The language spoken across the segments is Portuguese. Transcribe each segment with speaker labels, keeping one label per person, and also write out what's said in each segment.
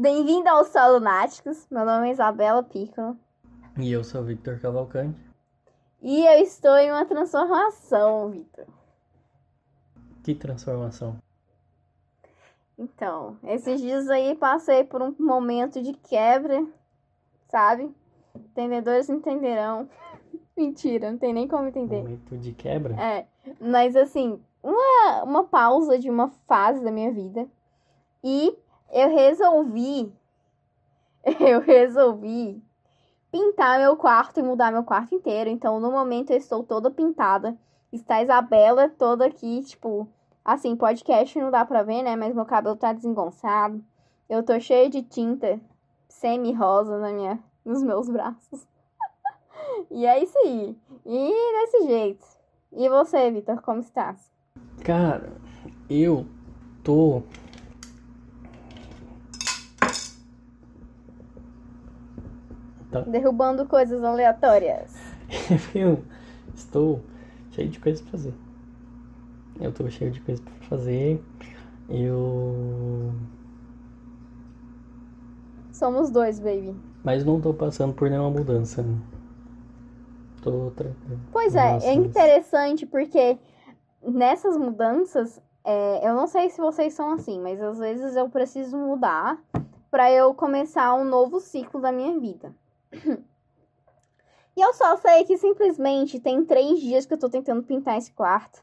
Speaker 1: Bem-vindo ao Solo Lunáticos. Meu nome é Isabela Piccolo.
Speaker 2: E eu sou o Victor Cavalcante.
Speaker 1: E eu estou em uma transformação, Victor.
Speaker 2: Que transformação?
Speaker 1: Então, esses dias aí passei por um momento de quebra, sabe? Entendedores entenderão. Mentira, não tem nem como entender.
Speaker 2: Momento de quebra?
Speaker 1: É, mas assim, uma, uma pausa de uma fase da minha vida. E eu resolvi. Eu resolvi pintar meu quarto e mudar meu quarto inteiro. Então, no momento, eu estou toda pintada. Está a Isabela toda aqui, tipo. Assim, podcast não dá pra ver, né? Mas meu cabelo tá desengonçado. Eu tô cheia de tinta semi-rosa na minha, nos meus braços. e é isso aí. E desse jeito. E você, Vitor, como estás?
Speaker 2: Cara, eu tô
Speaker 1: Tá. Derrubando coisas aleatórias.
Speaker 2: eu estou cheio de coisas pra fazer. Eu tô cheio de coisas pra fazer. Eu.
Speaker 1: Somos dois, baby.
Speaker 2: Mas não tô passando por nenhuma mudança. Tô tranquilo.
Speaker 1: Pois é, é interessante porque nessas mudanças, é, eu não sei se vocês são assim, mas às vezes eu preciso mudar para eu começar um novo ciclo da minha vida. E eu só sei que simplesmente tem três dias que eu tô tentando pintar esse quarto.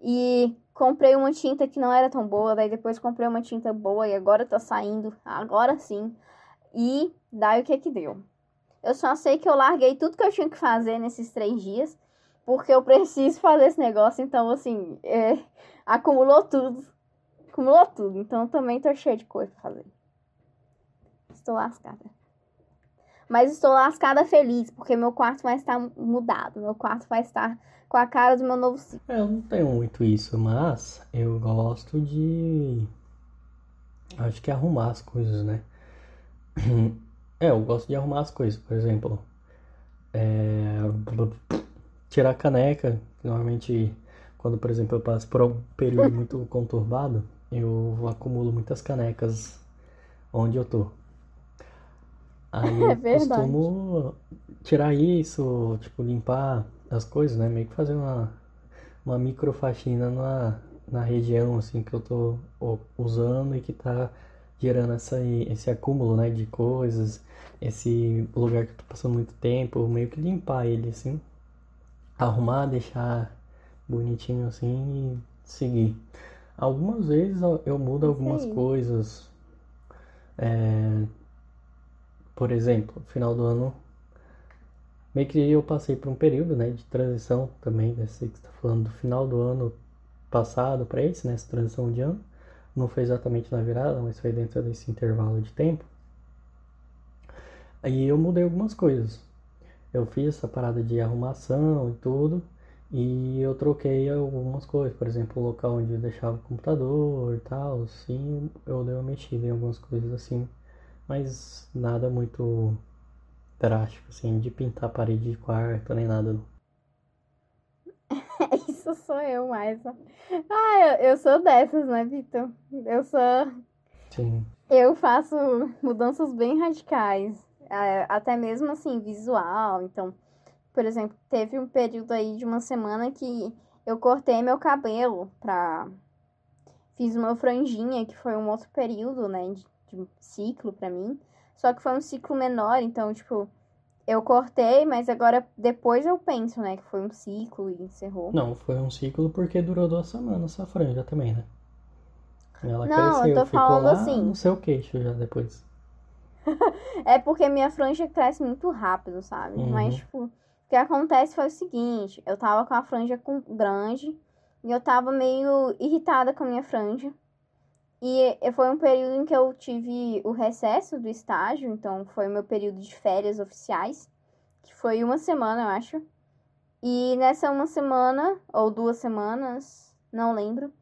Speaker 1: E comprei uma tinta que não era tão boa, daí depois comprei uma tinta boa e agora tá saindo, agora sim. E daí o que que deu? Eu só sei que eu larguei tudo que eu tinha que fazer nesses três dias, porque eu preciso fazer esse negócio, então assim, é, acumulou tudo. Acumulou tudo, então também tô cheia de coisa pra fazer. Estou lascada. Mas estou lascada feliz, porque meu quarto vai estar mudado. Meu quarto vai estar com a cara do meu novo ciclo.
Speaker 2: É, eu não tenho muito isso, mas eu gosto de. Acho que arrumar as coisas, né? É, eu gosto de arrumar as coisas, por exemplo. É... Tirar a caneca. Normalmente, quando, por exemplo, eu passo por um período muito conturbado, eu acumulo muitas canecas onde eu tô. Aí é eu costumo tirar isso, tipo, limpar as coisas, né? Meio que fazer uma, uma micro faxina na, na região, assim, que eu tô usando e que tá gerando essa, esse acúmulo, né, de coisas, esse lugar que eu tô passando muito tempo, meio que limpar ele, assim, arrumar, deixar bonitinho, assim, e seguir. Algumas vezes eu mudo algumas Sim. coisas, é, por exemplo, final do ano, meio que eu passei por um período né, de transição também, né, sei que está falando do final do ano passado para esse, né, transição de ano. Não foi exatamente na virada, mas foi dentro desse intervalo de tempo. Aí eu mudei algumas coisas. Eu fiz essa parada de arrumação e tudo, e eu troquei algumas coisas, por exemplo, o local onde eu deixava o computador e tal, assim, eu dei uma mexida em algumas coisas assim mas nada muito drástico, assim, de pintar a parede de quarto, nem nada.
Speaker 1: Isso sou eu mais. Ah, eu, eu sou dessas, né, Vitor? Eu sou.
Speaker 2: Sim.
Speaker 1: Eu faço mudanças bem radicais. Até mesmo assim, visual. Então, por exemplo, teve um período aí de uma semana que eu cortei meu cabelo pra. Fiz uma franjinha, que foi um outro período, né? De ciclo para mim. Só que foi um ciclo menor, então, tipo, eu cortei, mas agora depois eu penso, né, que foi um ciclo e encerrou.
Speaker 2: Não, foi um ciclo porque durou duas semanas essa franja também, né? Ela
Speaker 1: Não,
Speaker 2: cresceu,
Speaker 1: eu tô
Speaker 2: ficou
Speaker 1: falando
Speaker 2: lá
Speaker 1: assim.
Speaker 2: no seu queixo já depois.
Speaker 1: é porque minha franja cresce muito rápido, sabe? Uhum. Mas, tipo, o que acontece foi o seguinte, eu tava com a franja com, grande e eu tava meio irritada com a minha franja. E foi um período em que eu tive o recesso do estágio, então foi o meu período de férias oficiais, que foi uma semana, eu acho. E nessa uma semana, ou duas semanas, não lembro,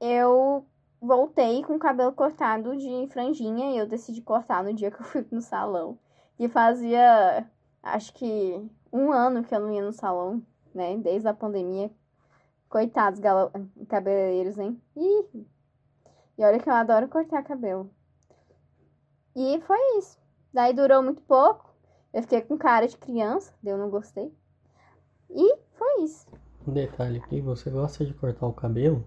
Speaker 1: eu voltei com o cabelo cortado de franjinha e eu decidi cortar no dia que eu fui no salão. E fazia, acho que um ano que eu não ia no salão, né? Desde a pandemia. Coitados cabeleireiros, hein? Ih, e olha que eu adoro cortar cabelo. E foi isso. Daí durou muito pouco. Eu fiquei com cara de criança, eu não gostei. E foi isso.
Speaker 2: Um detalhe aqui, você gosta de cortar o cabelo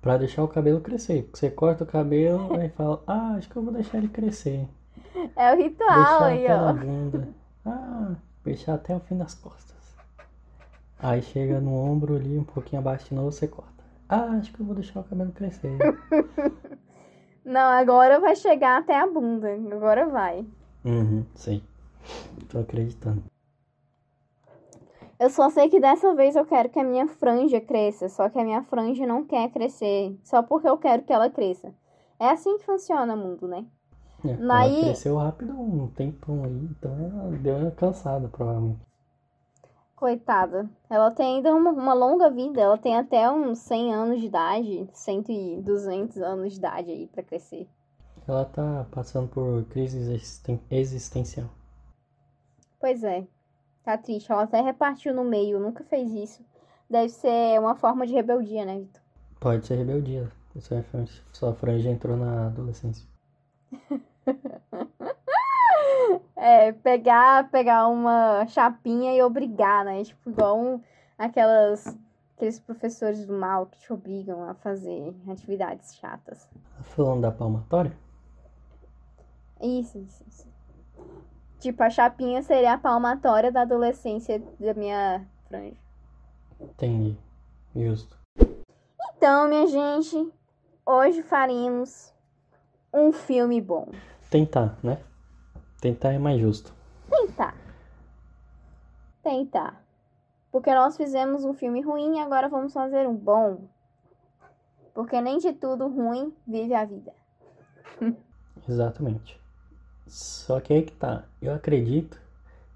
Speaker 2: para deixar o cabelo crescer. Porque você corta o cabelo e fala, ah, acho que eu vou deixar ele crescer.
Speaker 1: É o ritual
Speaker 2: deixar
Speaker 1: aí, ó.
Speaker 2: bunda. Ah, deixar até o fim das costas. Aí chega no ombro ali, um pouquinho abaixo de novo, você corta. Ah, acho que eu vou deixar o cabelo crescer.
Speaker 1: Não, agora vai chegar até a bunda. Agora vai.
Speaker 2: uhum, sei. Tô acreditando.
Speaker 1: Eu só sei que dessa vez eu quero que a minha franja cresça. Só que a minha franja não quer crescer. Só porque eu quero que ela cresça. É assim que funciona o mundo, né?
Speaker 2: É,
Speaker 1: Daí-
Speaker 2: Ela cresceu rápido um tempão aí, então ela deu uma cansada, provavelmente.
Speaker 1: Coitada. Ela tem ainda uma, uma longa vida. Ela tem até uns 100 anos de idade. 100 e 200 anos de idade aí pra crescer.
Speaker 2: Ela tá passando por crise existen- existencial.
Speaker 1: Pois é. Tá triste. Ela até repartiu no meio. Nunca fez isso. Deve ser uma forma de rebeldia, né, Vitor?
Speaker 2: Pode ser rebeldia. Sua franja, sua franja entrou na adolescência.
Speaker 1: É, pegar, pegar uma chapinha e obrigar, né? Tipo, igual um, aquelas, aqueles professores do mal que te obrigam a fazer atividades chatas.
Speaker 2: Tá falando da palmatória?
Speaker 1: Isso, isso, isso. Tipo, a chapinha seria a palmatória da adolescência da minha franja.
Speaker 2: Entendi. Justo.
Speaker 1: Então, minha gente, hoje faremos um filme bom.
Speaker 2: Tentar, né? Tentar é mais justo.
Speaker 1: Tentar. Tentar. Porque nós fizemos um filme ruim e agora vamos fazer um bom. Porque nem de tudo ruim vive a vida.
Speaker 2: Exatamente. Só que aí que tá. Eu acredito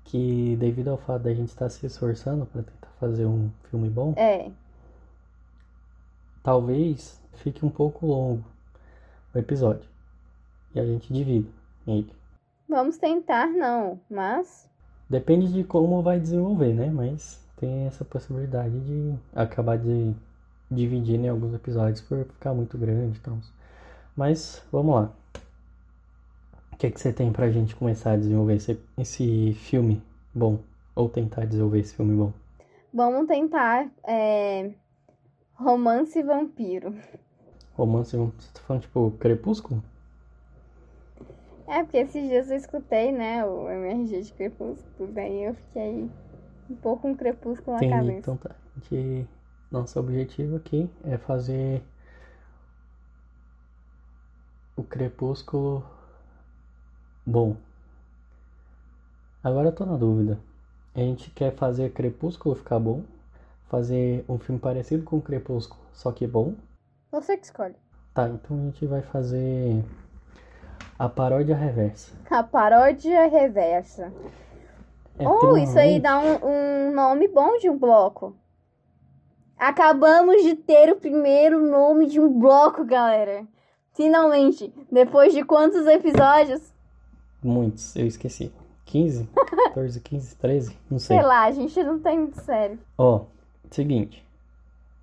Speaker 2: que devido ao fato da gente estar se esforçando para tentar fazer um filme bom,
Speaker 1: É,
Speaker 2: talvez fique um pouco longo o episódio. E a gente divida ele.
Speaker 1: Vamos tentar não, mas
Speaker 2: Depende de como vai desenvolver, né? Mas tem essa possibilidade de acabar de dividir em alguns episódios por ficar muito grande. Então. Mas vamos lá. O que, é que você tem pra gente começar a desenvolver esse, esse filme bom? Ou tentar desenvolver esse filme bom?
Speaker 1: vamos tentar é, romance vampiro.
Speaker 2: Romance, você tá falando tipo Crepúsculo?
Speaker 1: É, porque esses dias eu escutei, né, o MRG de Crepúsculo, daí eu fiquei um pouco com Crepúsculo na
Speaker 2: Entendi.
Speaker 1: cabeça.
Speaker 2: Então tá. Gente- Nosso objetivo aqui é fazer o Crepúsculo bom. Agora eu tô na dúvida. A gente quer fazer Crepúsculo ficar bom? Fazer um filme parecido com Crepúsculo, só que bom?
Speaker 1: Você que escolhe.
Speaker 2: Tá, então a gente vai fazer a paródia reversa.
Speaker 1: A paródia reversa.
Speaker 2: É,
Speaker 1: Oh, isso aí dá um, um nome bom de um bloco. Acabamos de ter o primeiro nome de um bloco, galera. Finalmente, depois de quantos episódios?
Speaker 2: Muitos, eu esqueci. 15? 14, 15, 13? Não sei.
Speaker 1: Sei lá, a gente não tem muito sério.
Speaker 2: Ó, seguinte.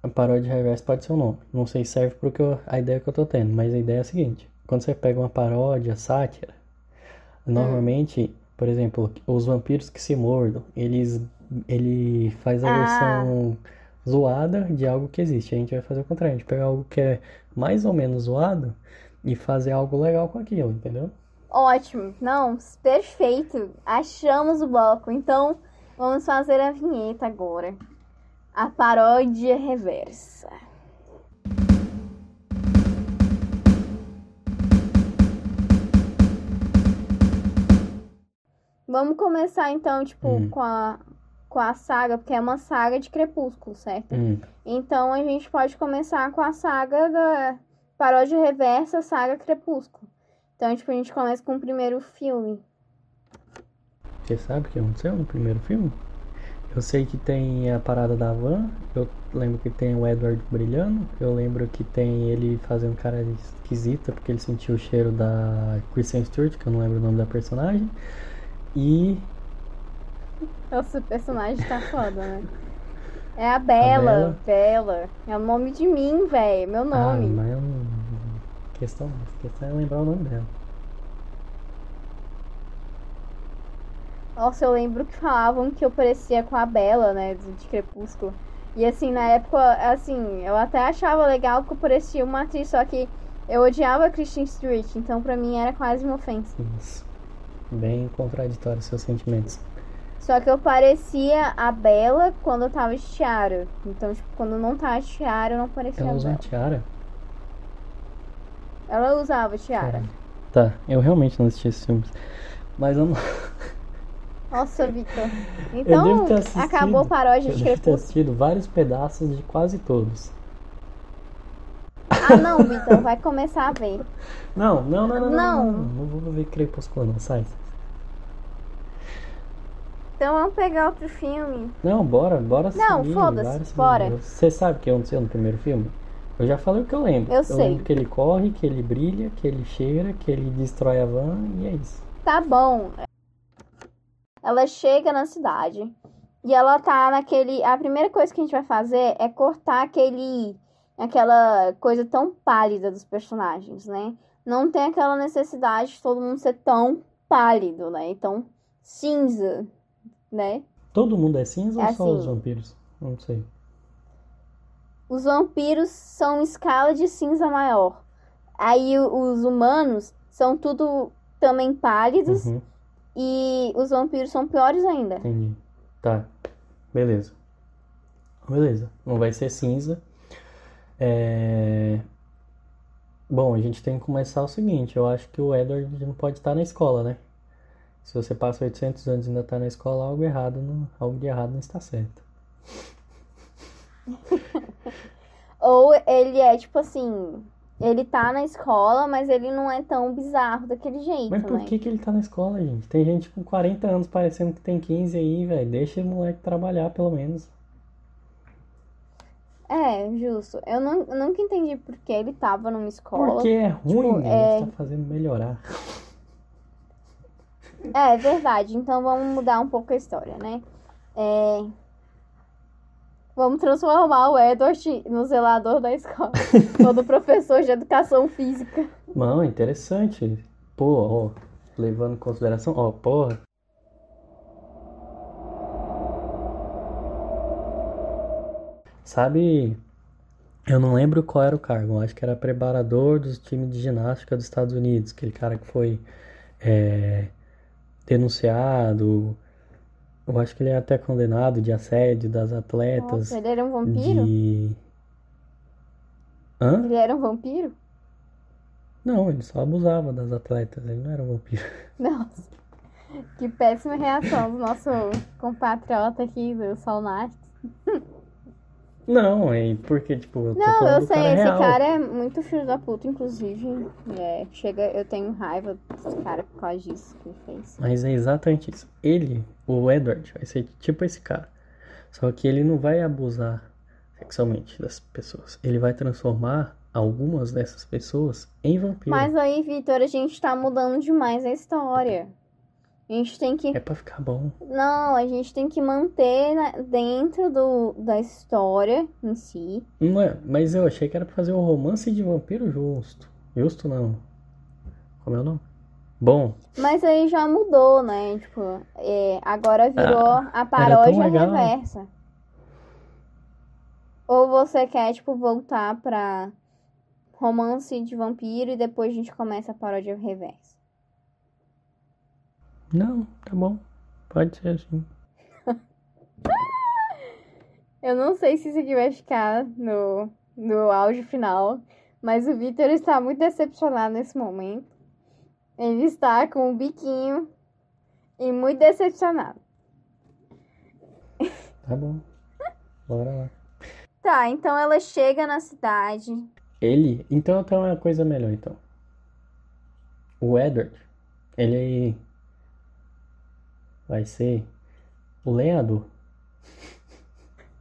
Speaker 2: A paródia reversa pode ser um nome. Não sei se serve porque eu, a ideia que eu tô tendo, mas a ideia é a seguinte. Quando você pega uma paródia, sátira, normalmente, por exemplo, os vampiros que se mordam, eles ele faz a
Speaker 1: Ah.
Speaker 2: versão zoada de algo que existe. A gente vai fazer o contrário, a gente pega algo que é mais ou menos zoado e fazer algo legal com aquilo, entendeu?
Speaker 1: Ótimo. Não, perfeito. Achamos o bloco. Então, vamos fazer a vinheta agora. A paródia reversa. Vamos começar então, tipo,
Speaker 2: Hum.
Speaker 1: com a com a saga, porque é uma saga de Crepúsculo, certo?
Speaker 2: Hum,
Speaker 1: Então a gente pode começar com a saga da paródia reversa, saga Crepúsculo. Então, tipo, a gente começa com o primeiro filme.
Speaker 2: Você sabe o que aconteceu no primeiro filme? Eu sei que tem a parada da van, eu lembro que tem o Edward brilhando, eu lembro que tem ele fazendo cara esquisita porque ele sentiu o cheiro da Kristen Stewart, que eu não lembro o nome da personagem. E.
Speaker 1: Nosso personagem tá foda, né? É a Bela, a Bela. Bela. É o nome de mim, velho. Meu
Speaker 2: ah,
Speaker 1: nome.
Speaker 2: Ah, mas eu... É questão, questão é lembrar o nome dela.
Speaker 1: Nossa, eu lembro que falavam que eu parecia com a Bela, né? De Crepúsculo. E assim, na época, assim, eu até achava legal que eu parecia uma atriz, só que eu odiava Christian Street, então pra mim era quase uma ofensa.
Speaker 2: Isso. Bem contraditório seus sentimentos.
Speaker 1: Só que eu parecia a Bela quando eu tava de tiara. Então, tipo, quando não tava de tiara, eu não parecia
Speaker 2: Ela
Speaker 1: a
Speaker 2: usa
Speaker 1: Bela.
Speaker 2: tiara?
Speaker 1: Ela usava tiara.
Speaker 2: Tá, eu realmente não assisti esses filmes. Mas eu não.
Speaker 1: Nossa, Vitor.
Speaker 2: eu
Speaker 1: Então, acabou a paródia
Speaker 2: eu
Speaker 1: de
Speaker 2: devo ter
Speaker 1: Crepúsculo.
Speaker 2: assistido vários pedaços de quase todos.
Speaker 1: Ah, não, Vitor, vai começar a ver.
Speaker 2: Não, não, não, não. Não,
Speaker 1: Não.
Speaker 2: não, não, não vou ver Crepúsculo, não. Sai.
Speaker 1: Então vamos pegar outro filme.
Speaker 2: Não, bora, bora
Speaker 1: Não,
Speaker 2: seguir,
Speaker 1: foda-se,
Speaker 2: bora. Você sabe o que aconteceu no primeiro filme? Eu já falei o que eu lembro.
Speaker 1: Eu sei.
Speaker 2: lembro que ele corre, que ele brilha, que ele cheira, que ele destrói a van e é isso.
Speaker 1: Tá bom. Ela chega na cidade e ela tá naquele. A primeira coisa que a gente vai fazer é cortar aquele. aquela coisa tão pálida dos personagens, né? Não tem aquela necessidade de todo mundo ser tão pálido, né? Então, cinza, né?
Speaker 2: Todo mundo é cinza
Speaker 1: É
Speaker 2: ou só os
Speaker 1: assim.
Speaker 2: vampiros? Não sei.
Speaker 1: Os vampiros são escala de cinza maior. Aí os humanos são tudo também pálidos
Speaker 2: Uhum,
Speaker 1: e os vampiros são piores ainda.
Speaker 2: entendi. Tá. Beleza. Beleza. Não vai ser cinza. É... Bom, a gente tem que começar o seguinte. Eu acho que o Edward não pode estar na escola, né? Se você passa 800 anos e ainda está na escola, algo errado, não... algo de errado não está certo.
Speaker 1: Ou ele é tipo assim, ele tá na escola, mas ele não é tão bizarro daquele jeito,
Speaker 2: Mas por
Speaker 1: né?
Speaker 2: que que ele tá na escola, gente? Tem gente com 40 anos parecendo que tem 15 aí, velho. Deixa o moleque trabalhar, pelo menos.
Speaker 1: É, justo. Eu, não, eu nunca entendi por que ele tava numa escola.
Speaker 2: Porque é ruim,
Speaker 1: tipo,
Speaker 2: né?
Speaker 1: é-
Speaker 2: gente tá fazendo melhorar.
Speaker 1: É, é verdade. Então vamos mudar um pouco a história, né? É... Vamos transformar o Edward no zelador da escola. ou no professor de educação física.
Speaker 2: Não, interessante. Pô, ó, levando em consideração, ó, porra. Sabe, eu não lembro qual era o cargo, acho que era preparador dos times de ginástica dos Estados Unidos, aquele cara que foi é, denunciado, eu acho que ele é até condenado de assédio das atletas,
Speaker 1: Nossa, ele era um vampiro?
Speaker 2: de... Hã?
Speaker 1: Ele era um vampiro?
Speaker 2: Não, ele só abusava das atletas, ele não era um vampiro.
Speaker 1: Nossa. Que péssima reação do nosso compatriota aqui, do Solnat.
Speaker 2: Não, é porque, tipo, eu tô
Speaker 1: Não, eu sei,
Speaker 2: cara
Speaker 1: esse
Speaker 2: real.
Speaker 1: cara é muito filho da puta, inclusive. É, chega, eu tenho raiva desse cara por causa disso que ele fez.
Speaker 2: Mas é exatamente isso. Ele, o Edward, vai ser tipo esse cara. Só que ele não vai abusar sexualmente das pessoas. Ele vai transformar algumas dessas pessoas em vampiros.
Speaker 1: Mas aí, Vitor, a gente tá mudando demais a história. A gente tem que.
Speaker 2: É pra ficar bom.
Speaker 1: Não, a gente tem que manter na- dentro do, da história em si.
Speaker 2: Não é, mas eu achei que era pra fazer um romance de vampiro justo. Justo não. Como é o nome? Bom,
Speaker 1: Mas aí já mudou, né? Tipo, é, agora virou
Speaker 2: Ah,
Speaker 1: a paródia reversa. Ou você quer, tipo, voltar pra romance de vampiro e depois a gente começa a paródia reversa?
Speaker 2: Não, tá bom. Pode ser assim.
Speaker 1: Eu não sei se isso aqui vai ficar no, no áudio final, mas o Victor está muito decepcionado nesse momento. Ele está com o biquinho e muito decepcionado.
Speaker 2: Tá bom. Bora lá.
Speaker 1: Tá, então ela chega na cidade.
Speaker 2: Ele. Então tem uma coisa melhor, então. O Edward, ele vai ser o lenhador.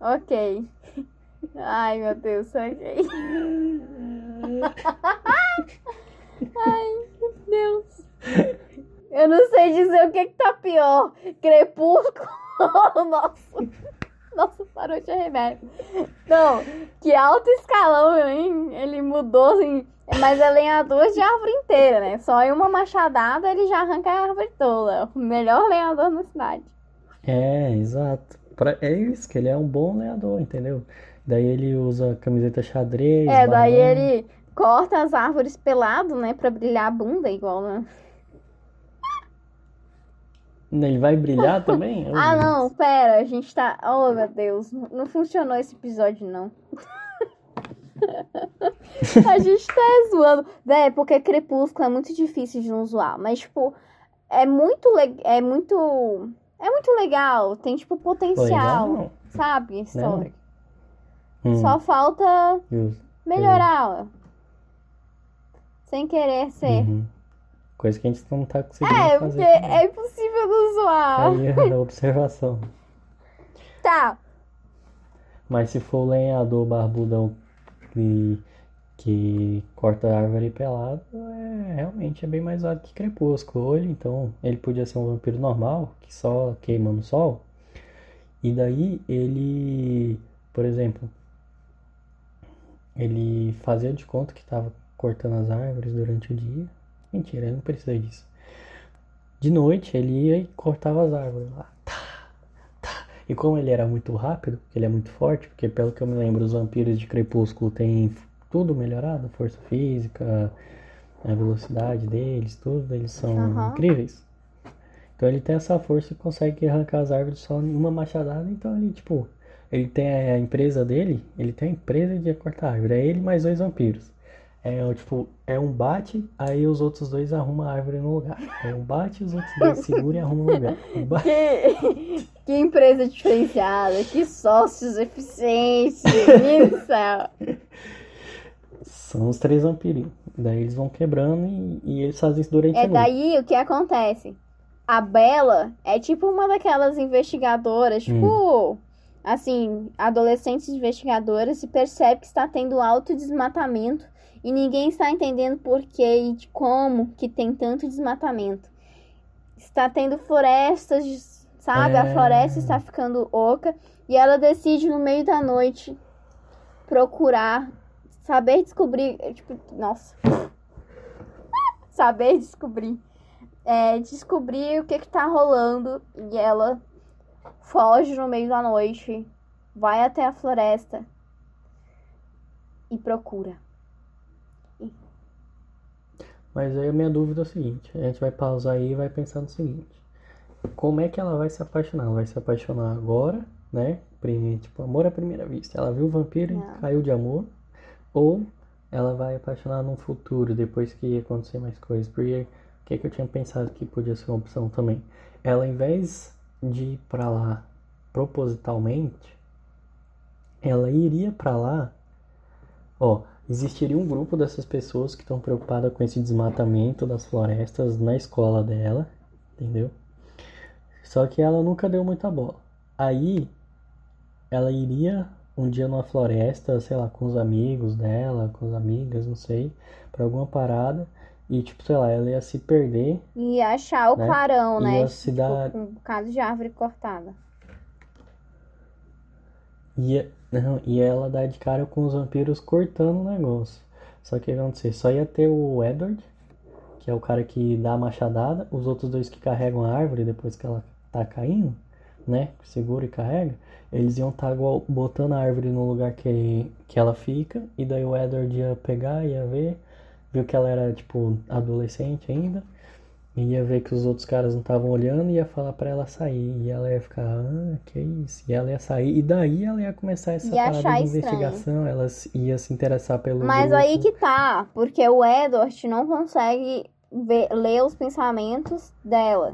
Speaker 1: Ok. Ai, meu Deus, ok. Ai, meu Deus. Eu não sei dizer o que, que tá pior. Crepúsculo ou nosso Nossa, parou de remédio. Não, que alto escalão, hein? Ele mudou, assim. Mas é lenhador de árvore inteira, né? Só em uma machadada ele já arranca a árvore toda. O melhor lenhador na cidade.
Speaker 2: É, exato. Pra, é isso, que ele é um bom lenhador, entendeu? Daí ele usa camiseta xadrez.
Speaker 1: É, daí ele corta as árvores pelado, né? Pra brilhar a bunda igual, né?
Speaker 2: Ele vai brilhar também?
Speaker 1: Oh, ah, não, pera, a gente tá. Oh, meu Deus, não funcionou esse episódio, não. a gente tá zoando. Véi, porque Crepúsculo é muito difícil de não zoar. Mas, tipo, é muito legal. É muito. É muito legal. Tem, tipo, potencial. Legal, sabe? A história. Hum. Só falta melhorá-la. Sem querer ser. Uhum.
Speaker 2: Coisa que a gente não tá conseguindo
Speaker 1: é,
Speaker 2: fazer.
Speaker 1: É, porque é impossível não zoar.
Speaker 2: Aí é observação.
Speaker 1: Tá.
Speaker 2: Mas se for o lenhador barbudão que, que corta a árvore pelado, é, realmente é bem mais válido que crepúsculo. Ele, então, ele podia ser um vampiro normal, que só queima no sol. E daí ele, por exemplo, ele fazia de conta que estava cortando as árvores durante o dia Mentira, ele não precisa disso. De noite ele ia e cortava as árvores lá. Tá, tá. E como ele era muito rápido, ele é muito forte, porque pelo que eu me lembro, os vampiros de Crepúsculo têm tudo melhorado, força física, a velocidade deles, tudo, eles são uhum. incríveis. Então ele tem essa força e consegue arrancar as árvores só em uma machadada, então ele, tipo, ele tem a empresa dele, ele tem a empresa de cortar árvore, é ele mais dois vampiros. É tipo, é um bate, aí os outros dois arrumam a árvore no lugar. É um bate, os outros dois seguram e arrumam o lugar. Um
Speaker 1: que, que empresa diferenciada, que sócios eficientes, meu céu.
Speaker 2: São os três vampirinhos. Daí eles vão quebrando e, e eles fazem isso durante é a
Speaker 1: noite. É daí o que acontece. A Bela é tipo uma daquelas investigadoras, tipo, hum. assim, adolescentes investigadoras e percebe que está tendo alto desmatamento e ninguém está entendendo por que e de como que tem tanto desmatamento. Está tendo florestas, sabe? É... A floresta está ficando oca e ela decide no meio da noite procurar, saber descobrir, tipo, nossa. saber descobrir. É, descobrir o que que tá rolando e ela foge no meio da noite, vai até a floresta e procura.
Speaker 2: Mas aí a minha dúvida é o seguinte, a gente vai pausar aí e vai pensar no seguinte. Como é que ela vai se apaixonar? Ela vai se apaixonar agora, né? Tipo, amor à primeira vista. Ela viu o vampiro e caiu de amor. Ou ela vai apaixonar no futuro, depois que acontecer mais coisas. Porque o que, é que eu tinha pensado que podia ser uma opção também? Ela, ao invés de ir pra lá propositalmente, ela iria para lá, ó, existiria um grupo dessas pessoas que estão preocupadas com esse desmatamento das florestas na escola dela, entendeu? Só que ela nunca deu muita bola. Aí ela iria um dia numa floresta, sei lá, com os amigos dela, com as amigas, não sei, para alguma parada. E, tipo, sei lá, ela ia se perder.
Speaker 1: E achar o né? clarão, né?
Speaker 2: Ia se tipo, dar...
Speaker 1: Com um bocado de árvore cortada.
Speaker 2: Ia, não, e ela dá de cara com os vampiros cortando o negócio. Só que o que acontecer? Só ia ter o Edward, que é o cara que dá a machadada, os outros dois que carregam a árvore depois que ela tá caindo, né? Segura e carrega. Eles iam estar tá botando a árvore no lugar que, que ela fica, e daí o Edward ia pegar, ia ver, viu que ela era tipo adolescente ainda, ia ver que os outros caras não estavam olhando e ia falar para ela sair. E ela ia ficar, ah, que isso? E ela ia sair. E daí ela ia começar essa ia parada de investigação. Ela ia se interessar pelo.
Speaker 1: Mas
Speaker 2: grupo.
Speaker 1: aí que tá, porque o Edward não consegue ver, ler os pensamentos dela.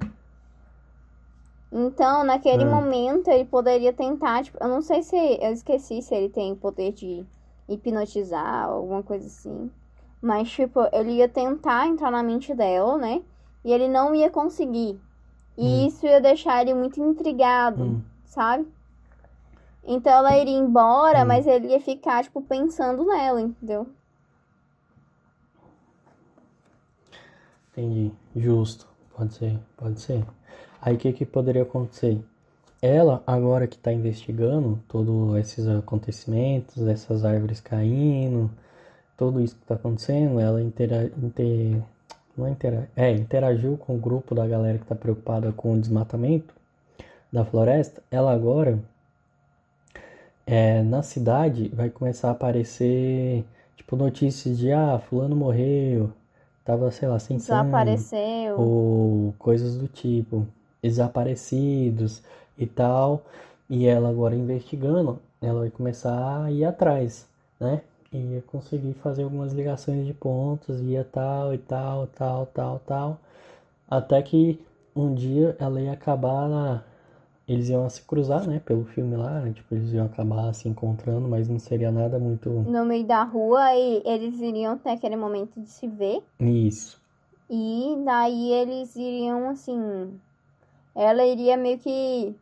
Speaker 1: Então, naquele ah. momento, ele poderia tentar, tipo, eu não sei se. Eu esqueci se ele tem poder de hipnotizar, alguma coisa assim. Mas, tipo, ele ia tentar entrar na mente dela, né? E ele não ia conseguir. E hum. isso ia deixar ele muito intrigado, hum. sabe? Então ela iria embora, hum. mas ele ia ficar, tipo, pensando nela, entendeu?
Speaker 2: Entendi. Justo. Pode ser, pode ser. Aí o que, que poderia acontecer? ela, agora que está investigando todos esses acontecimentos, essas árvores caindo, tudo isso que está acontecendo, ela intera, inter, não intera, é, interagiu com o grupo da galera que está preocupada com o desmatamento da floresta. Ela agora, é, na cidade, vai começar a aparecer tipo notícias de ah, fulano morreu, tava, sei lá, sem
Speaker 1: Desapareceu.
Speaker 2: sangue, ou coisas do tipo, desaparecidos e tal. E ela agora investigando, ela vai começar a ir atrás, né? Ia conseguir fazer algumas ligações de pontos, ia tal e tal, tal, tal, tal, até que um dia ela ia acabar, eles iam se cruzar, né, pelo filme lá, tipo, eles iam acabar se encontrando, mas não seria nada muito...
Speaker 1: No meio da rua e eles iriam ter aquele momento de se ver.
Speaker 2: Isso.
Speaker 1: E daí eles iriam, assim, ela iria meio que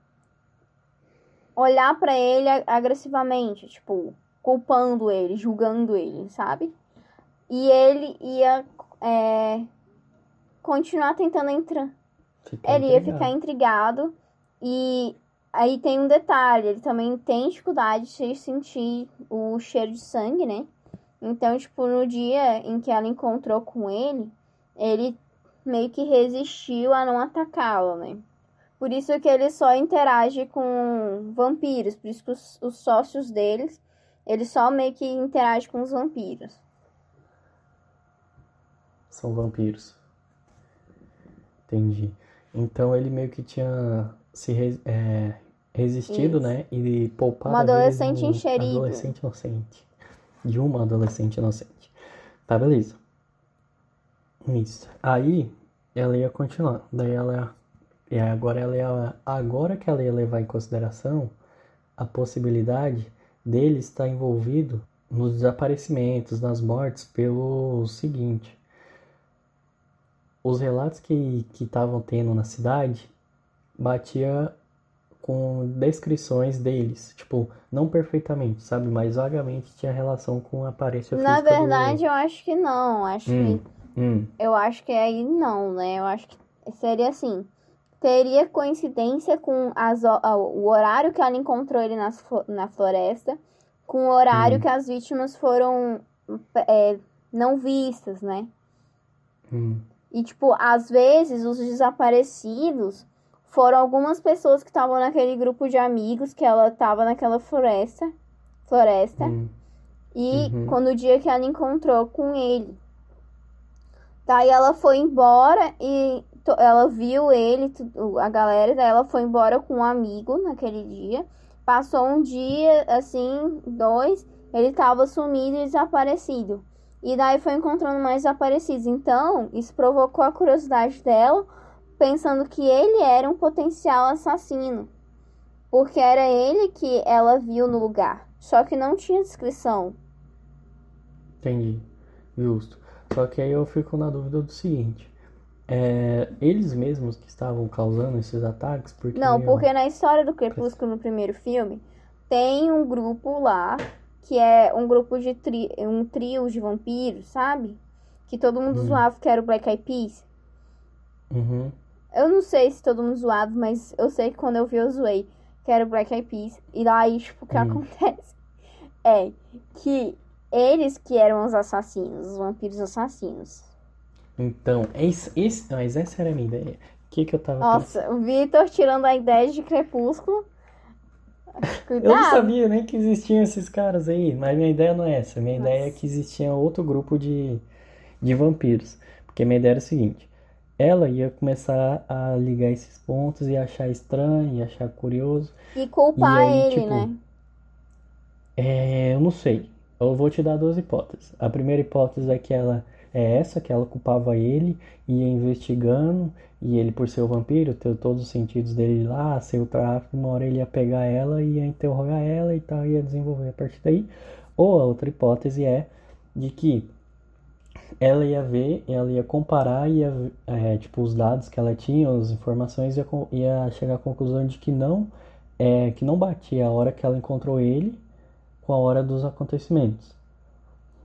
Speaker 1: olhar para ele agressivamente, tipo, culpando ele, julgando ele, sabe? E ele ia é, continuar tentando entrar. Ficar ele ia ficar intrigado. E aí tem um detalhe: ele também tem dificuldade de sentir o cheiro de sangue, né? Então, tipo, no dia em que ela encontrou com ele, ele meio que resistiu a não atacá-la, né? Por isso que ele só interage com vampiros, por isso que os, os sócios deles ele só meio que interage com os vampiros.
Speaker 2: São vampiros. Entendi. Então ele meio que tinha se é, resistido, Isso. né? E poupado.
Speaker 1: Uma adolescente enxerido.
Speaker 2: Adolescente inocente. De uma adolescente inocente. Tá, beleza. Isso. Aí ela ia continuar. Daí ela. E agora ela ia. Agora que ela ia levar em consideração a possibilidade dele está envolvido nos desaparecimentos, nas mortes, pelo seguinte: os relatos que estavam tendo na cidade batia com descrições deles, tipo, não perfeitamente, sabe, mas vagamente tinha relação com a aparência
Speaker 1: Na verdade, do... eu acho que não, acho hum, que hum. eu acho que aí não, né? Eu acho que seria assim, teria coincidência com as, o horário que ela encontrou ele nas, na floresta, com o horário hum. que as vítimas foram é, não vistas, né?
Speaker 2: Hum.
Speaker 1: E, tipo, às vezes os desaparecidos foram algumas pessoas que estavam naquele grupo de amigos que ela estava naquela floresta. Floresta. Hum. E uhum. quando o dia que ela encontrou com ele. Daí ela foi embora e ela viu ele, a galera, daí ela foi embora com um amigo naquele dia. Passou um dia, assim, dois, ele tava sumido e desaparecido. E daí foi encontrando mais desaparecidos. Então, isso provocou a curiosidade dela, pensando que ele era um potencial assassino. Porque era ele que ela viu no lugar. Só que não tinha descrição.
Speaker 2: Entendi. Justo. Só que aí eu fico na dúvida do seguinte é, eles mesmos que estavam causando esses ataques? Porque
Speaker 1: não, porque na história do Crepúsculo, no primeiro filme, tem um grupo lá que é um grupo de tri, um trio de vampiros, sabe? Que todo mundo hum. zoava que era o Black Eyed Peas.
Speaker 2: Uhum.
Speaker 1: Eu não sei se todo mundo zoava, mas eu sei que quando eu vi eu zoei que era o Black Eyed Peas. E daí, tipo, o que hum. acontece é que eles que eram os assassinos, os vampiros assassinos.
Speaker 2: Então, esse, esse, mas essa era a minha ideia. O que, que eu tava
Speaker 1: Nossa, pensando? o Vitor tirando a ideia de Crepúsculo. Cuidado.
Speaker 2: Eu não sabia nem que existiam esses caras aí, mas minha ideia não é essa. Minha Nossa. ideia é que existia outro grupo de, de vampiros. Porque minha ideia era o seguinte: ela ia começar a ligar esses pontos e achar estranho, e achar curioso.
Speaker 1: E culpar e aí, ele, tipo, né?
Speaker 2: É, eu não sei. Eu vou te dar duas hipóteses. A primeira hipótese é que ela é essa, que ela culpava ele, ia investigando, e ele, por ser o vampiro, ter todos os sentidos dele lá, ser o tráfico, uma hora ele ia pegar ela, ia interrogar ela e tal, ia desenvolver a partir daí. Ou a outra hipótese é de que ela ia ver, ela ia comparar, ia, é, tipo, os dados que ela tinha, as informações, ia, ia chegar à conclusão de que não, é, que não batia a hora que ela encontrou ele com a hora dos acontecimentos.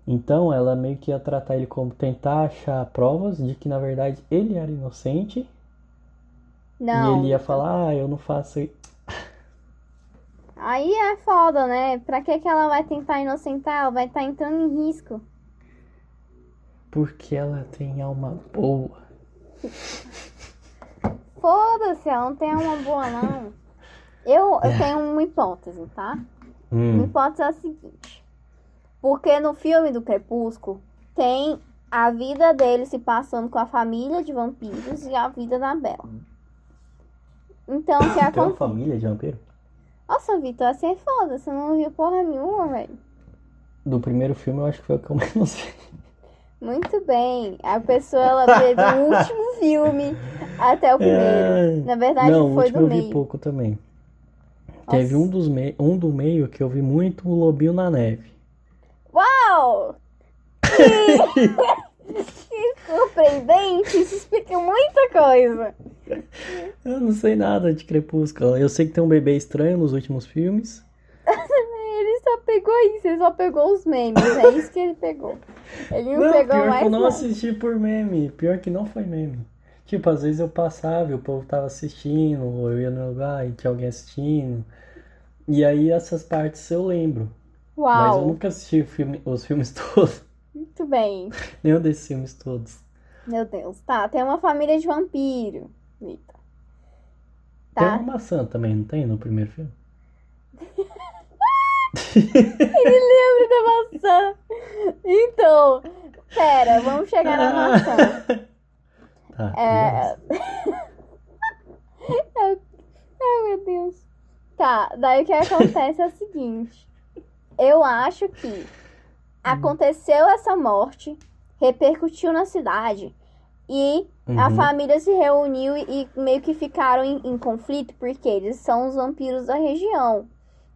Speaker 2: Então ela meio que ia tratar ele como tentar achar provas de que na verdade ele era inocente.
Speaker 1: Não.
Speaker 2: E ele ia falar, ah, eu não faço.
Speaker 1: Aí é foda, né? Pra que, que ela vai tentar inocentar? Ela vai estar tá entrando em risco.
Speaker 2: Porque ela tem alma boa.
Speaker 1: Foda-se, ela não tem alma boa, não. Eu, eu tenho uma hipótese, tá?
Speaker 2: Hum.
Speaker 1: Uma hipótese é a seguinte. Porque no filme do Crepúsculo tem a vida dele se passando com a família de vampiros e a vida da Bela. Então, o que
Speaker 2: Tem uma
Speaker 1: acontece?
Speaker 2: família de vampiro?
Speaker 1: Nossa, Vitor, assim é foda. Você não viu porra nenhuma, velho.
Speaker 2: Do primeiro filme eu acho que foi o que eu menos vi.
Speaker 1: Muito bem. A pessoa, ela vê do último filme até o primeiro. Na verdade,
Speaker 2: Não, o
Speaker 1: foi
Speaker 2: último
Speaker 1: do
Speaker 2: eu vi
Speaker 1: meio.
Speaker 2: pouco também. Teve
Speaker 1: Nossa.
Speaker 2: um, dos me... um do meio que eu vi muito o Lobinho na Neve.
Speaker 1: Uau! Que... que surpreendente! Isso explica muita coisa.
Speaker 2: Eu não sei nada de Crepúsculo. Eu sei que tem um bebê estranho nos últimos filmes.
Speaker 1: Ele só pegou isso, ele só pegou os memes. É isso que ele pegou. Ele não,
Speaker 2: Não,
Speaker 1: pegou
Speaker 2: pior
Speaker 1: mais
Speaker 2: que eu não
Speaker 1: nada.
Speaker 2: assisti por meme. Pior que não foi meme. Tipo, às vezes eu passava e o povo tava assistindo, ou eu ia no lugar e tinha alguém assistindo. E aí essas partes eu lembro. Mas eu
Speaker 1: Uau!
Speaker 2: nunca assisti filme- os filmes todos.
Speaker 1: Muito bem.
Speaker 2: Nenhum desses filmes todos.
Speaker 1: Meu Deus. Tá, tem uma família de vampiro, Vitor.
Speaker 2: Tem
Speaker 1: Tá?
Speaker 2: uma maçã também, não tem no primeiro filme?
Speaker 1: Ele lembra da maçã. Então, pera, vamos chegar na maçã.
Speaker 2: Tá,
Speaker 1: É... Ai, meu Deus. Tá, daí o que acontece é o seguinte. Eu acho que aconteceu essa morte, repercutiu na cidade e a
Speaker 2: Uhum.
Speaker 1: família se reuniu e, e meio que ficaram em, em conflito porque eles são os vampiros da região.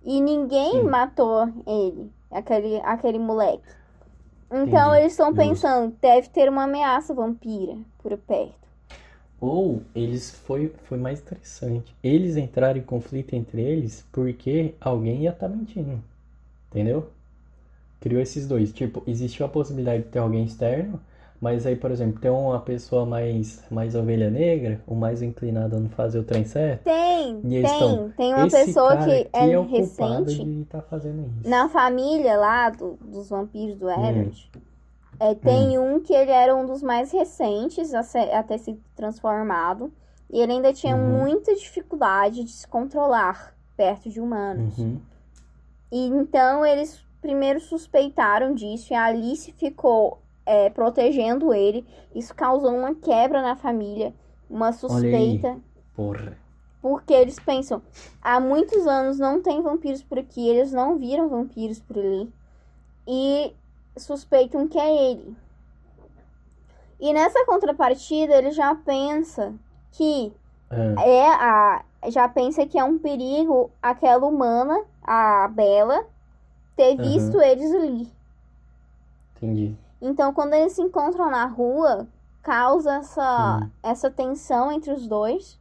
Speaker 1: E ninguém
Speaker 2: Sim.
Speaker 1: matou ele, aquele, aquele moleque. Então
Speaker 2: Entendi.
Speaker 1: eles estão
Speaker 2: Justo.
Speaker 1: pensando, deve ter uma ameaça vampira por perto.
Speaker 2: Ou eles foi, foi mais interessante. Eles entraram em conflito entre eles porque alguém ia estar mentindo. Entendeu? Criou esses dois. Tipo, existiu a possibilidade de ter alguém externo, mas aí, por exemplo, tem uma pessoa mais, mais ovelha negra, ou mais inclinada a não fazer o trem certo.
Speaker 1: Tem, tem.
Speaker 2: estão,
Speaker 1: Tem uma pessoa que é,
Speaker 2: é
Speaker 1: recente.
Speaker 2: de estar fazendo isso.
Speaker 1: Na família lá do- dos vampiros
Speaker 2: Hum.
Speaker 1: do Edward, é, tem um que ele era um dos mais recentes a, ser- a ter sido transformado. E ele ainda tinha
Speaker 2: Uhum.
Speaker 1: muita dificuldade de se controlar perto de humanos.
Speaker 2: Uhum.
Speaker 1: E então eles primeiro suspeitaram disso e a Alice ficou é, protegendo ele. Isso causou uma quebra na família, uma suspeita.
Speaker 2: Porra.
Speaker 1: Porque eles pensam, há muitos anos não tem vampiros por aqui, eles não viram vampiros por ali. E suspeitam que é ele. E nessa contrapartida, ele já pensa que
Speaker 2: Ah,
Speaker 1: é a já pensa que é um perigo aquela humana, a Bela, ter
Speaker 2: Aham.
Speaker 1: visto eles ali.
Speaker 2: entendi.
Speaker 1: Então, quando eles se encontram na rua, causa essa,
Speaker 2: Hum.
Speaker 1: essa tensão entre os dois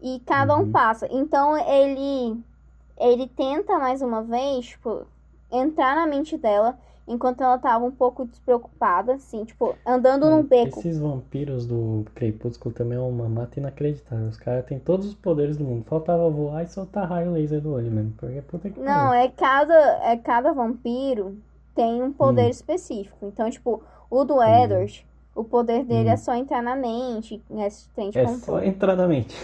Speaker 1: e cada um
Speaker 2: Uhum.
Speaker 1: passa. Então, ele ele tenta mais uma vez, tipo, entrar na mente dela enquanto ela tava um pouco despreocupada, assim, tipo, andando num beco.
Speaker 2: Esses vampiros do Crepúsculo também é uma mata inacreditável. Os caras têm todos os poderes do mundo. Faltava voar e soltar raio laser do olho mesmo. Porque puta que
Speaker 1: Não,
Speaker 2: pariu.
Speaker 1: é cada, é cada vampiro tem um poder
Speaker 2: Hum.
Speaker 1: específico. Então, tipo, o do Edward, o poder dele
Speaker 2: Hum.
Speaker 1: é só entrar na mente, é assistente
Speaker 2: É
Speaker 1: controle.
Speaker 2: só entrar na mente.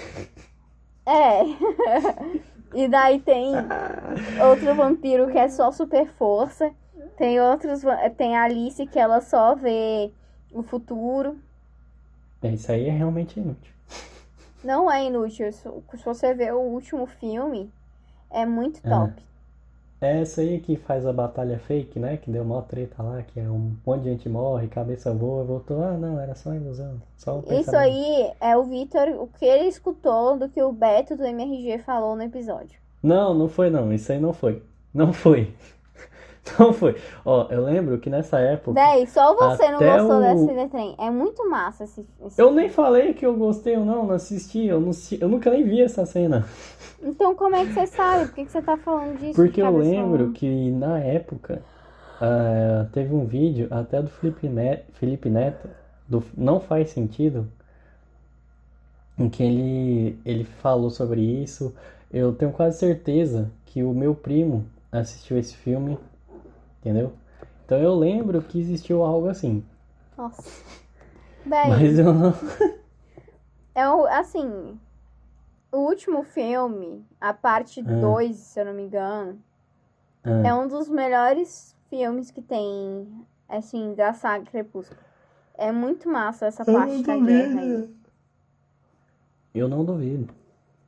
Speaker 1: É. e daí tem outro vampiro que é só super força. Tem outros. Tem a Alice que ela só vê o futuro.
Speaker 2: É, Isso aí é realmente inútil.
Speaker 1: Não é inútil. Se você ver o último filme, é muito top.
Speaker 2: É essa aí que faz a batalha fake, né? Que deu mó treta lá, que é um monte de gente morre, cabeça voa, voltou. Ah, não, era só ilusão. Só um
Speaker 1: Isso aí é o Vitor, o que ele escutou do que o Beto do MRG falou no episódio.
Speaker 2: Não, não foi não. Isso aí não foi. Não foi. Não foi. Ó, eu lembro que nessa época.
Speaker 1: Daí, só você não gostou
Speaker 2: o-
Speaker 1: desse trem. É muito massa esse, esse
Speaker 2: Eu nem falei que eu gostei ou não, não assisti. Eu, não, eu nunca nem vi essa cena.
Speaker 1: Então, como é que você sabe? Por que, que você tá falando disso?
Speaker 2: Porque eu lembro que na época ah, teve um vídeo até do Felipe Neto, Felipe Neto do Não Faz Sentido, em que ele, ele falou sobre isso. Eu tenho quase certeza que o meu primo assistiu esse filme, entendeu? Então eu lembro que existiu algo assim.
Speaker 1: Nossa. Bem,
Speaker 2: Mas eu não.
Speaker 1: é o, assim, o último filme, a parte
Speaker 2: Ah.
Speaker 1: 2, se eu não me engano,
Speaker 2: Ah,
Speaker 1: é um dos melhores filmes que tem, assim, da saga Crepúsculo. É muito massa essa parte da guerra aí.
Speaker 2: Eu não duvido.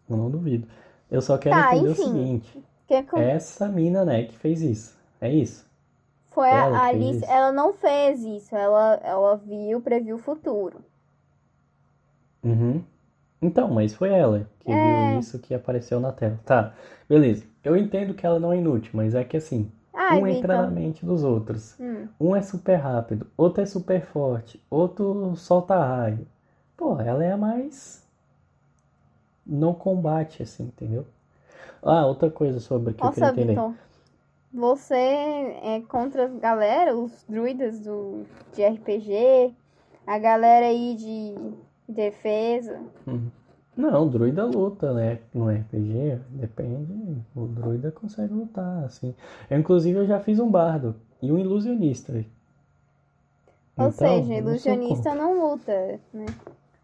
Speaker 2: Eu não duvido. Eu só quero
Speaker 1: Tá,
Speaker 2: entender
Speaker 1: enfim.
Speaker 2: o seguinte.
Speaker 1: Que é com-
Speaker 2: Essa mina, né, que fez isso. É isso.
Speaker 1: Foi a
Speaker 2: ela fez
Speaker 1: Alice, ela não fez isso, ela, ela viu, previu o futuro.
Speaker 2: Uhum. Então, mas foi ela que
Speaker 1: É.
Speaker 2: viu isso que apareceu na tela. Tá, beleza. Eu entendo que ela não é inútil, mas é que assim,
Speaker 1: Ai,
Speaker 2: um entra na mente dos outros.
Speaker 1: Hum.
Speaker 2: Um é super rápido, outro é super forte, outro solta raio. Pô, ela é a mais. Não combate, assim, entendeu? Ah, outra coisa sobre que eu
Speaker 1: Nossa,
Speaker 2: queria entender.
Speaker 1: Vitor, você é contra a galera, os druidas do, de RPG, a galera aí de defesa.
Speaker 2: Uhum. Não, o druida luta, né? No RPG, depende. O druida consegue lutar, assim. Eu, inclusive, eu já fiz um bardo e um ilusionista.
Speaker 1: Ou
Speaker 2: Então,
Speaker 1: seja, ilusionista não luta, né?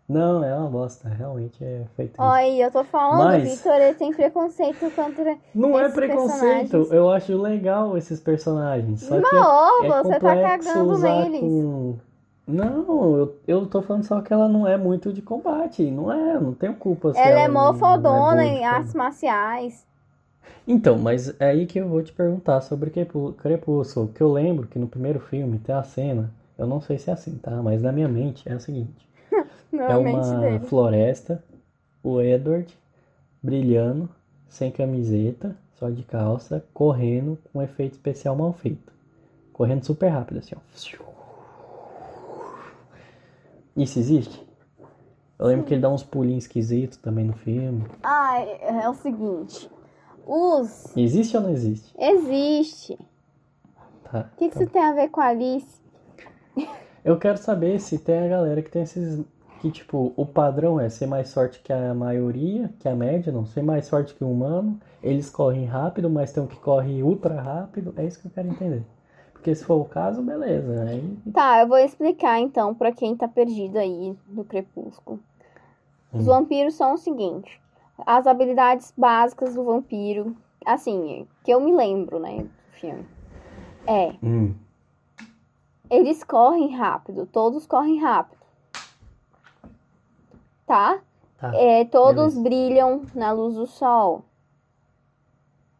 Speaker 2: Não, é uma bosta. Realmente é feito isso.
Speaker 1: Aí, eu tô falando,
Speaker 2: Mas-
Speaker 1: o ele tem preconceito contra.
Speaker 2: Não é preconceito.
Speaker 1: personagens.
Speaker 2: Eu acho legal esses personagens. Só que é
Speaker 1: Não,
Speaker 2: é
Speaker 1: você tá cagando neles.
Speaker 2: com- Não, eu, eu tô falando só que ela não é muito de combate. Não é, não tenho culpa se
Speaker 1: Ela é
Speaker 2: não-
Speaker 1: mó
Speaker 2: não
Speaker 1: fodona
Speaker 2: de
Speaker 1: em artes marciais.
Speaker 2: Então, mas é aí que eu vou te perguntar sobre Crepúsculo. Que eu lembro que no primeiro filme tem a cena, eu não sei se é assim, tá? Mas na minha mente é a seguinte: é uma
Speaker 1: dele.
Speaker 2: floresta, o Edward brilhando, sem camiseta, só de calça, correndo com um efeito especial mal feito. Correndo super rápido, assim, ó. Isso existe? Eu lembro que ele dá uns pulinhos esquisitos também no filme.
Speaker 1: Ah, é, é o seguinte. Os.
Speaker 2: Existe ou não existe?
Speaker 1: Existe.
Speaker 2: Tá.
Speaker 1: O que, que isso tem a ver com a Alice?
Speaker 2: Eu quero saber se tem a galera que tem esses. Que, tipo, o padrão é ser mais forte que a maioria, que a média, não, ser mais forte que o humano. Eles correm rápido, mas tem um que corre ultra rápido. É isso que eu quero entender. Porque se for o caso, beleza. Aí.
Speaker 1: Tá, eu vou explicar então pra quem tá perdido aí no Crepúsculo. Os
Speaker 2: Hum.
Speaker 1: vampiros são o seguinte: as habilidades básicas do vampiro, assim, que eu me lembro, né, do filme. É,
Speaker 2: Hum.
Speaker 1: eles correm rápido, todos correm rápido. Tá?
Speaker 2: Tá.
Speaker 1: É, todos
Speaker 2: beleza.
Speaker 1: brilham na luz do sol.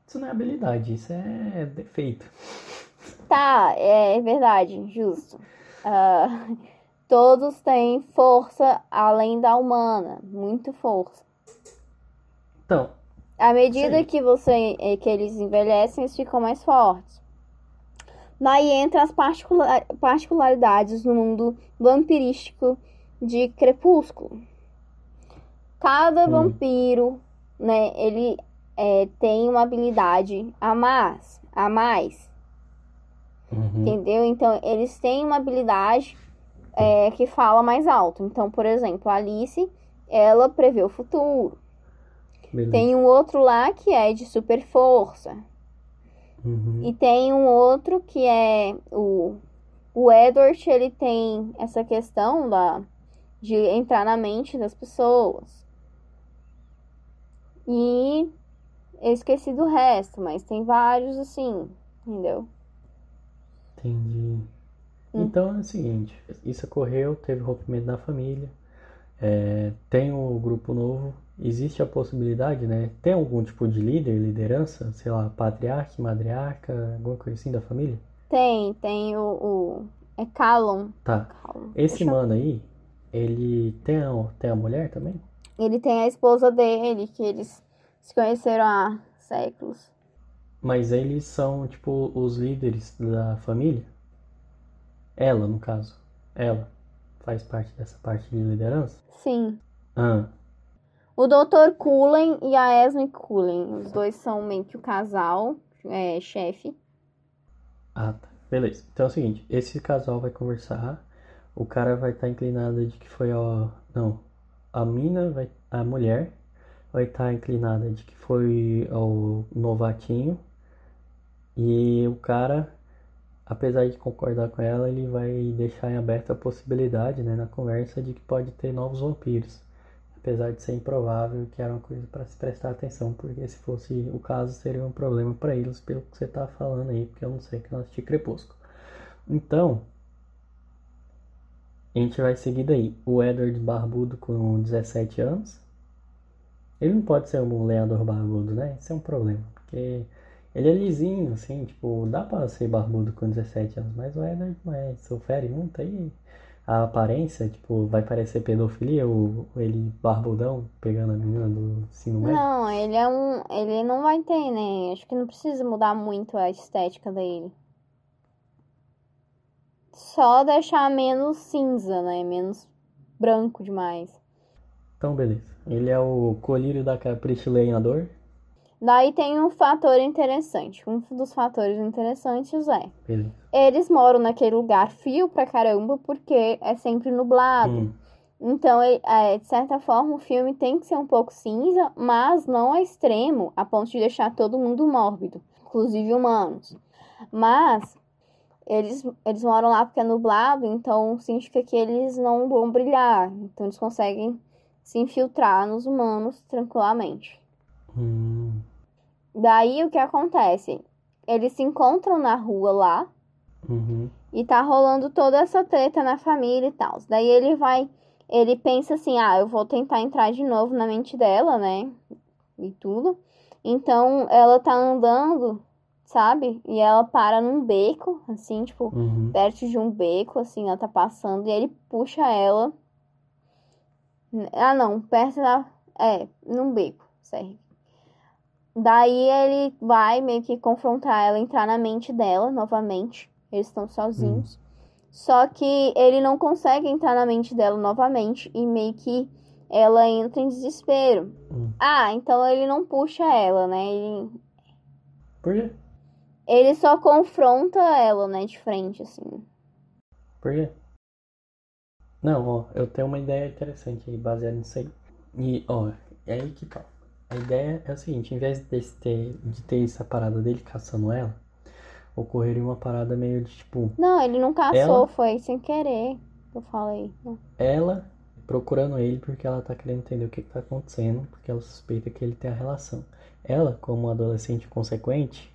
Speaker 2: Isso não é habilidade, isso é defeito.
Speaker 1: Tá, é verdade, justo. Ah, todos têm força além da humana, muito força.
Speaker 2: Então,
Speaker 1: À medida que você eh, que eles envelhecem, eles ficam mais fortes. Daí entra as particula- particularidades no mundo vampirístico de Crepúsculo. Cada
Speaker 2: Hum.
Speaker 1: vampiro, né, ele eh, tem uma habilidade a mais, a mais,
Speaker 2: uhum.
Speaker 1: entendeu? Então eles têm uma habilidade eh, que fala mais alto. Então, por exemplo, a Alice, ela prevê o futuro.
Speaker 2: beleza.
Speaker 1: Tem um outro lá que é de super força.
Speaker 2: Uhum.
Speaker 1: E tem um outro que é o, o Edward, ele tem essa questão da, de entrar na mente das pessoas. E eu esqueci do resto, mas tem vários assim, entendeu?
Speaker 2: Entendi.
Speaker 1: Hum.
Speaker 2: Então é o seguinte, isso ocorreu, teve rompimento da família, é, tem o grupo novo, existe a possibilidade, né? Tem algum tipo de líder, liderança, sei lá, patriarca, madriarca, alguma coisa assim da família?
Speaker 1: Tem, tem o, o é Callum.
Speaker 2: Tá. Esse
Speaker 1: Deixa eu-
Speaker 2: mano aí, ele tem a, tem a mulher também?
Speaker 1: Ele tem a esposa dele, que eles se conheceram há séculos.
Speaker 2: Mas eles são, tipo, os líderes da família? Ela, no caso. Ela faz parte dessa parte de liderança?
Speaker 1: Sim.
Speaker 2: Ah,
Speaker 1: O Dr. Cullen e a Esme Cullen. Os dois são meio que o casal, é, chefe.
Speaker 2: Ah, tá. Beleza. Então é o seguinte, esse casal vai conversar, o cara vai estar inclinado de que foi a... Não, a mina vai... A mulher vai estar inclinada de que foi o novatinho e o cara, apesar de concordar com ela, ele vai deixar em aberto a possibilidade, né, na conversa de que pode ter novos vampiros. Apesar de ser improvável, que era uma coisa para se prestar atenção, porque se fosse o caso seria um problema para eles, pelo que você tá falando aí, porque eu não sei que não assisti Crepúsculo. Então, a gente vai seguir daí. O Edward Barbudo com 17 anos. Ele não pode ser um leador barbudo, né? Isso é um problema. Porque ele é lisinho, assim, tipo, dá pra ser barbudo com 17 anos, mas o Edward não é. Sofre muito aí. A aparência, tipo, vai parecer pedofilia, o, ele barbudão pegando a menina do ensino médio.
Speaker 1: Não, ele é um. Ele não vai ter, né? Acho que não precisa mudar muito a estética dele só deixar menos cinza, né? Menos branco demais.
Speaker 2: Então, beleza. Ele é o colírio da capricho lenhador.
Speaker 1: Daí tem um fator interessante. Um dos fatores interessantes é...
Speaker 2: Beleza.
Speaker 1: Eles moram naquele lugar frio pra caramba porque é sempre nublado. Hum. Então, é, de certa forma, o filme tem que ser um pouco cinza, mas não a extremo, a ponto de deixar todo mundo mórbido, inclusive humanos. Mas eles, eles moram lá porque é nublado, então significa que eles não vão brilhar. Então eles conseguem se infiltrar nos humanos tranquilamente.
Speaker 2: Hum.
Speaker 1: Daí o que acontece? Eles se encontram na rua lá
Speaker 2: uhum.
Speaker 1: e tá rolando toda essa treta na família e tal. Daí ele vai, ele pensa assim: ah, eu vou tentar entrar de novo na mente dela, né? E tudo. Então ela tá andando sabe? E ela para num beco, assim, tipo,
Speaker 2: uhum.
Speaker 1: perto de um beco, assim, ela tá passando, e ele puxa ela. Ah, não, perto da. É, num beco, sério. Daí ele vai meio que confrontar ela, entrar na mente dela novamente. Eles estão sozinhos. Uhum. Só que ele não consegue entrar na mente dela novamente e meio que ela entra em desespero.
Speaker 2: Uhum.
Speaker 1: Ah, então ele não puxa ela, né? Ele...
Speaker 2: Por quê?
Speaker 1: Ele só confronta ela, né, de frente, assim.
Speaker 2: Por quê? Não, ó, eu tenho uma ideia interessante aí, baseada nisso aí. E, ó, é aí que tá. A ideia é o seguinte, em vez de ter, de ter essa parada dele caçando ela, ocorreria uma parada meio de tipo.
Speaker 1: Não, ele não caçou, ela, foi sem querer. Eu falei.
Speaker 2: Ela procurando ele porque ela tá querendo entender o que, que tá acontecendo, porque ela suspeita que ele tem a relação. Ela, como adolescente consequente,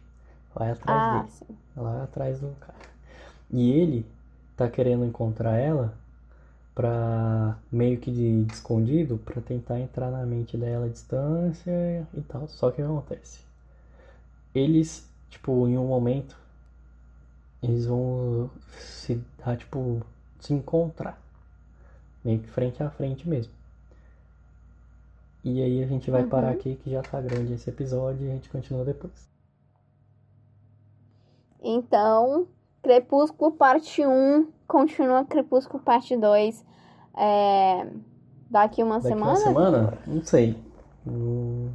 Speaker 2: Vai atrás
Speaker 1: ah,
Speaker 2: dele.
Speaker 1: Sim.
Speaker 2: Ela vai atrás do cara. E ele tá querendo encontrar ela pra meio que de, de escondido pra tentar entrar na mente dela à distância e tal. Só que o que acontece? Eles, tipo, em um momento, eles vão se dar, tipo, se encontrar. Meio que frente a frente mesmo. E aí a gente vai uhum. parar aqui que já tá grande esse episódio e a gente continua depois.
Speaker 1: Então, Crepúsculo parte 1, continua Crepúsculo parte 2. É... Daqui uma
Speaker 2: daqui
Speaker 1: semana?
Speaker 2: Uma semana? Não sei. Hum...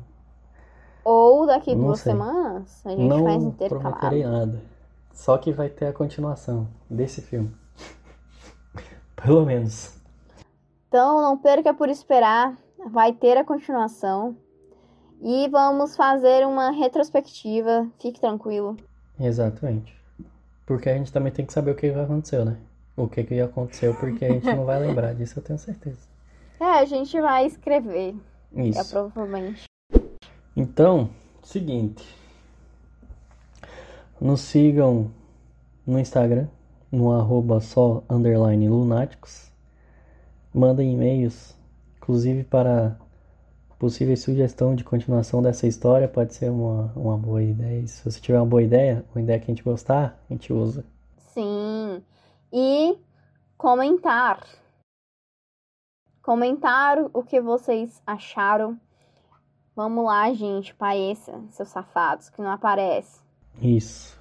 Speaker 1: Ou daqui Não duas sei. semanas? A gente
Speaker 2: Não
Speaker 1: faz intercalado.
Speaker 2: Não nada. Só que vai ter a continuação desse filme. Pelo menos.
Speaker 1: Então, não perca por esperar. Vai ter a continuação. E vamos fazer uma retrospectiva. Fique tranquilo.
Speaker 2: Exatamente. Porque a gente também tem que saber o que aconteceu, né? O que, que aconteceu, porque a gente não vai lembrar disso, eu tenho certeza.
Speaker 1: É, a gente vai escrever.
Speaker 2: Isso.
Speaker 1: É, provavelmente.
Speaker 2: Então, seguinte. Nos sigam no Instagram, no arroba só underline lunáticos. Mandem e-mails, inclusive para possível sugestão de continuação dessa história pode ser uma, uma boa ideia. E se você tiver uma boa ideia, uma ideia que a gente gostar, a gente usa.
Speaker 1: Sim. E comentar. Comentar o que vocês acharam. Vamos lá, gente, pareça, seus safados, que não aparece.
Speaker 2: Isso.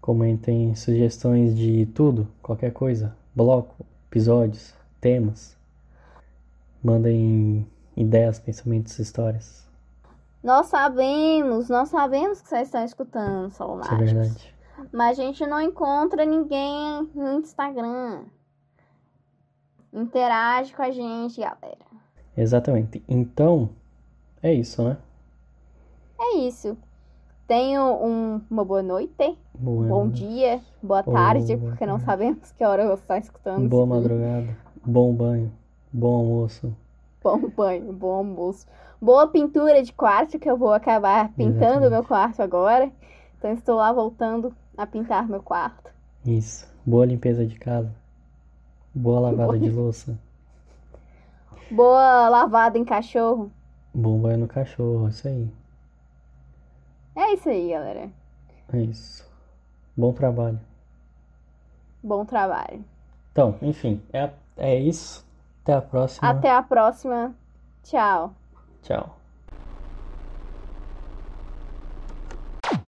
Speaker 2: Comentem sugestões de tudo, qualquer coisa. Bloco, episódios, temas. Mandem ideias, pensamentos, histórias.
Speaker 1: Nós sabemos, nós sabemos que vocês estão escutando, Solunáticos.
Speaker 2: Isso é verdade.
Speaker 1: Mas a gente não encontra ninguém no Instagram. Interage com a gente, galera.
Speaker 2: Exatamente. Então, é isso, né?
Speaker 1: É isso. Tenho um, uma boa noite,
Speaker 2: Boa,
Speaker 1: bom dia, boa tarde,
Speaker 2: Boa
Speaker 1: porque não sabemos que hora você está escutando.
Speaker 2: boa madrugada, bom banho, bom almoço.
Speaker 1: Bom banho, bom almoço. Boa pintura de quarto, que eu vou acabar pintando
Speaker 2: Exatamente.
Speaker 1: meu quarto agora. Então estou lá voltando a pintar meu quarto.
Speaker 2: Isso. Boa limpeza de casa. Boa lavada de louça.
Speaker 1: Boa lavada em cachorro.
Speaker 2: Bom banho no cachorro, isso aí.
Speaker 1: É isso aí, galera.
Speaker 2: É isso. Bom trabalho.
Speaker 1: Bom trabalho.
Speaker 2: Então, enfim, é, é isso. Até a próxima.
Speaker 1: Até a próxima. Tchau.
Speaker 2: Tchau.